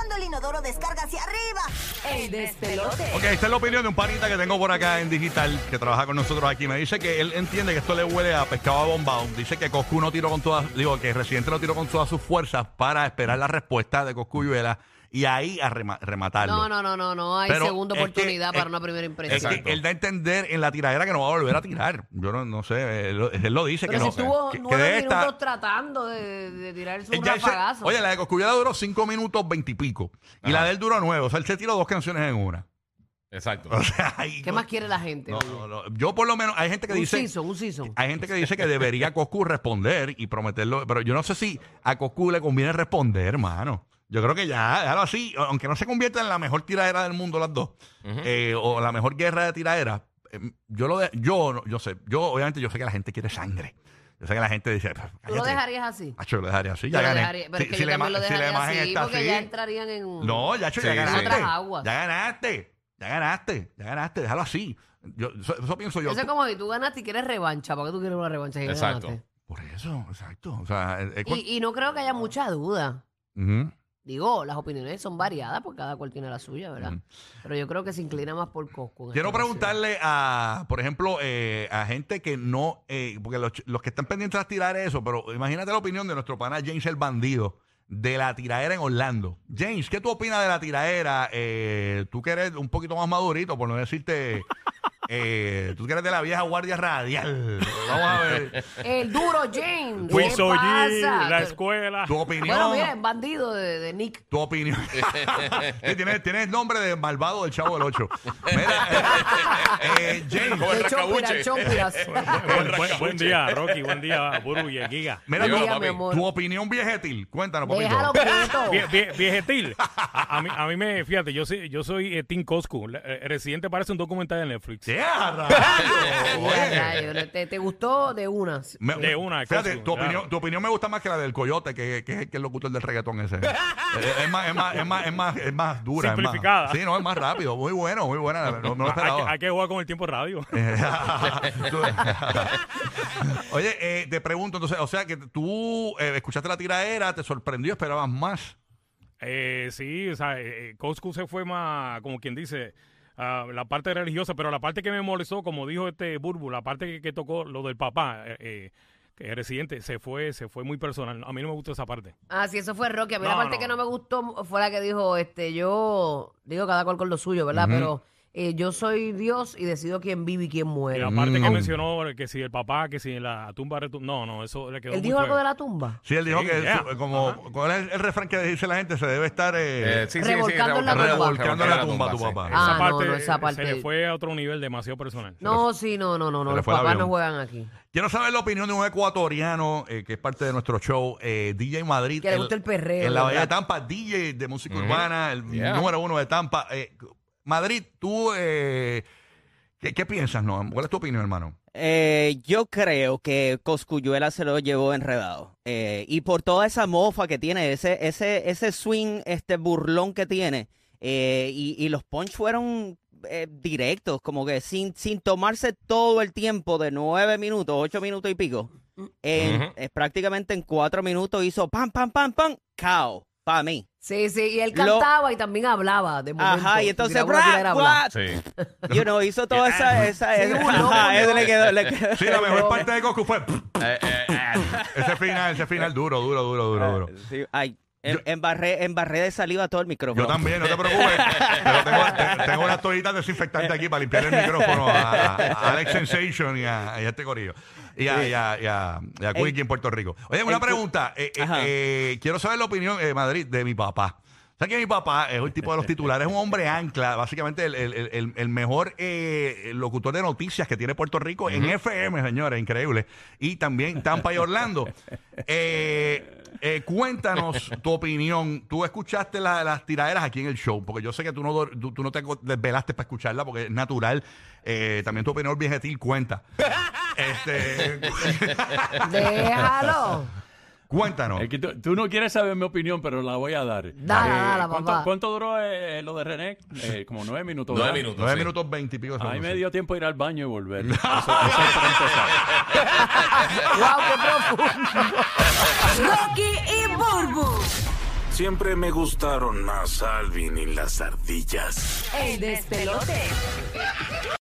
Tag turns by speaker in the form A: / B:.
A: cuando el inodoro descarga hacia arriba.
B: El despelote.
C: Ok, esta es la opinión de un panita que tengo por acá en digital que trabaja con nosotros aquí. Me dice que él entiende que esto le huele a pescado abombado. Dice que Coscu no tiró con todas, digo, que Residente no tiró con todas sus fuerzas para esperar la respuesta de Coscuyuela y ahí a rema- rematarlo.
B: No, no, no, no, no hay
C: Pero
B: segunda
C: es que-
B: oportunidad
C: es-
B: para una primera
C: Es
B: impresión.
C: que él da a entender en la tiradera que no va a volver a tirar. Yo no, no sé, él, lo- él lo dice
B: Pero
C: que
B: si
C: no.
B: estuvo
C: que, que
B: nueve
C: de
B: minutos
C: esta,
B: tratando de, de tirarse un
C: ya él se-
B: rafagazo.
C: oye, la de Coscuyuela duró cinco minutos veintipico. Y, la de él duró nueve. O sea, él se tiró dos canciones en una.
D: Exacto.
C: O sea, ahí-
B: ¿Qué más quiere la gente?
C: No, no, no. Yo por lo menos, hay gente que
B: un
C: dice...
B: season, un season.
C: Hay gente que dice que debería Coscu responder y prometerlo, pero yo no sé si a Coscu le conviene responder, hermano. Yo creo que ya, déjalo así, aunque no se convierta en la mejor tiradera del mundo las dos, eh, o la mejor guerra de tiraderas, eh, yo lo de, yo, no- yo sé, yo obviamente yo sé que la gente quiere sangre. Yo sé que la gente dice,
B: ¿Tú lo dejarías así?
C: Acho, yo lo dejaría así, ya gané.
B: dejaría- pero
C: Si-
B: es que
C: si
B: yo también lo
C: si
B: dejaría
C: imagen
B: así,
C: está
B: porque
C: así-
B: ya entrarían en...
C: No, ya, Acho, ya ganaste.
D: sí.
B: otras aguas.
C: Ya ganaste. Ya ganaste. Ya ganaste. Déjalo así. Yo, eso, eso pienso yo.
B: Eso es como si tú ganaste y quieres revancha. ¿Para qué tú quieres una revancha si
D: Exacto.
B: ganaste?
C: Por eso, exacto. O sea,
B: Y, y no creo que haya mucha duda.
C: Ujú.
B: Digo, las opiniones son variadas porque cada cual tiene la suya, ¿verdad? Pero yo creo que se inclina más por Cosco.
C: Quiero
B: ocasión.
C: preguntarle a, por ejemplo, eh, a gente que no, eh, porque los, los que están pendientes a tirar eso, pero imagínate la opinión de nuestro pana James el Bandido de la tiradera en Orlando. James, ¿qué tú opinas de la tiradera? Eh, tú que eres un poquito más madurito, por no decirte, eh, tú que eres de la vieja guardia radial. Vamos a ver
B: El duro James.
E: Fui
B: ¿qué pasa?
E: la escuela.
C: tu opinión.
B: Bueno, miren, bandido de, de Nick.
C: Tu opinión. Sí, tienes, tienes nombre de malvado del chavo del 8. Mira, eh, eh, James.
D: Como el racabuche.
B: chompiras, chompiras.
E: Buen, buen- buen día, Rocky. Buen día, Buru y Giga.
C: Mira, tu,
B: Día, mi
D: papi.
B: amor.
C: tu opinión viejetil. Cuéntanos, papito.
B: Déjalo quieto.
E: Vie- vie- Viejetil. A, a mí, a mí me, fíjate, yo soy, yo soy eh, Tim Coscu. La- eh, Residente parece un documental de Netflix.
C: ¡Qué
B: ¿Te, te gustó de una?
C: Me-
E: De una,
C: Fíjate,
E: Coscu,
C: tu,
E: claro.
C: opinión, tu opinión me gusta más que la del coyote, que, que es el, que es el locutor del reggaetón ese. es, es más, es, más, es, más, es, más, es más dura. es más-
E: Simplificada.
C: sí, no, es más rápido. Muy bueno, muy buena. No, no lo
E: hay, que,
C: esperaba.
E: hay que jugar con el tiempo radio.
C: Tú- Oye, eh, te pregunto, entonces, o sea que tú eh, escuchaste la tiradera, te sorprendió, esperabas más.
E: Eh, sí, o sea, eh, eh, Coscu se fue más, como quien dice, a la parte religiosa, pero la parte que me molestó, como dijo este Burbu, la parte que, que tocó lo del papá, eh, eh, que es residente, se fue, se fue muy personal. A mí no me gustó esa parte.
B: Ah, sí, eso fue Rocky. A mí la parte
E: no.
B: que no me gustó fue la que dijo, este, yo, digo cada cual con lo suyo, ¿verdad? Pero eh, yo soy Dios y decido quién vive y quién
E: Y
B: muere.
E: la parte
C: Mm.
E: que mencionó, que si el papá, que si la tumba, retu- no, no, eso le quedó
B: ¿Él
E: muy
B: dijo algo de la tumba?
C: Sí, él dijo
E: Sí,
C: que
E: yeah.
C: su- como, ¿cuál es el, refrán que dice la gente? Se debe estar eh,
D: Eh, sí, sí, sí,
B: Revolcando en la tumba.
C: revolcando en la tumba tu
D: sí.
C: papá.
B: Ah,
E: Esa
B: no,
E: parte,
B: no, esa parte-
E: se le fue a otro nivel demasiado personal.
B: No, sí, no, no, no, no.
C: se le
B: Los
C: fue el
B: papás
C: avión.
B: no juegan aquí.
C: Quiero saber la opinión de un ecuatoriano eh, que es parte de nuestro show, eh, DJ Madrid.
B: Que le
C: en-
B: gusta el perreo,
C: En la Bahía de
B: ¿verdad?
C: Tampa, DJ de música urbana, el
D: Yeah.
C: número uno de Tampa. Eh, Madrid, tú, eh, ¿qué, qué piensas, no? ¿Cuál es tu opinión, hermano?
F: Eh, yo creo que Coscuyuela se lo llevó enredado. Eh, y por toda esa mofa que tiene, ese, ese, ese swing, este burlón que tiene, eh, y, y los punch fueron eh, directos, como que sin, sin tomarse todo el tiempo de nueve minutos, ocho minutos y pico. En, eh, prácticamente en cuatro minutos hizo pam, pam, pam, pam, cao, para mí.
B: Sí, sí, y él
F: Lo-
B: cantaba y también hablaba de momento.
F: Ajá, y entonces,
B: Tiraba una?
D: Sí.
F: You know, hizo toda esa, esa,
B: Sí,
F: esa-
B: burlón,
F: ajá, eso le quedó, le quedó.
C: Sí, la mejor parte de Goku fue
D: Eh, eh, eh.
C: ese final, ese final duro, duro, duro, duro, duro.
F: Sí, ay, em- embarré, embarré de saliva todo el micrófono.
C: Yo también, no te preocupes. Pero tengo, te- tengo unas toallitas desinfectantes aquí para limpiar el micrófono a, Alex Sensation y a, este corillo. Y a, y a, y a, y a Quickie en Puerto Rico. Oye, una pregunta. Eh, eh, eh, quiero saber la opinión, eh, Madrid, de mi papá. ¿Sabes que mi papá es el tipo de los titulares? Es un hombre ancla, básicamente el, el- el- el mejor eh, locutor de noticias que tiene Puerto Rico en FM, señores, increíble. Y también Tampa y Orlando. Eh, eh, cuéntanos tu opinión. Tú escuchaste la- las tiraderas aquí en el show, porque yo sé que tú no, dor- tú, tú no te co- desvelaste para escucharla, porque es natural. Eh, también tu opinión viejetil cuenta. Este,
B: Déjalo.
C: Cuéntanos.
G: Es que tú, tú no quieres saber mi opinión, pero la voy a dar.
B: Dala,
G: Eh,
B: dala,
G: ¿cuánto,
B: papá.
G: cuánto duró eh, lo de René? Eh, como nueve minutos.
D: Nueve minutos.
C: Nueve
D: sí.
C: minutos veinte y pico
G: me dio tiempo de ir al baño y volver. Eso, eso es
B: wow, qué profundo.
A: Rocky y Burbu.
H: siempre me gustaron más Alvin y las ardillas.
I: El despelote.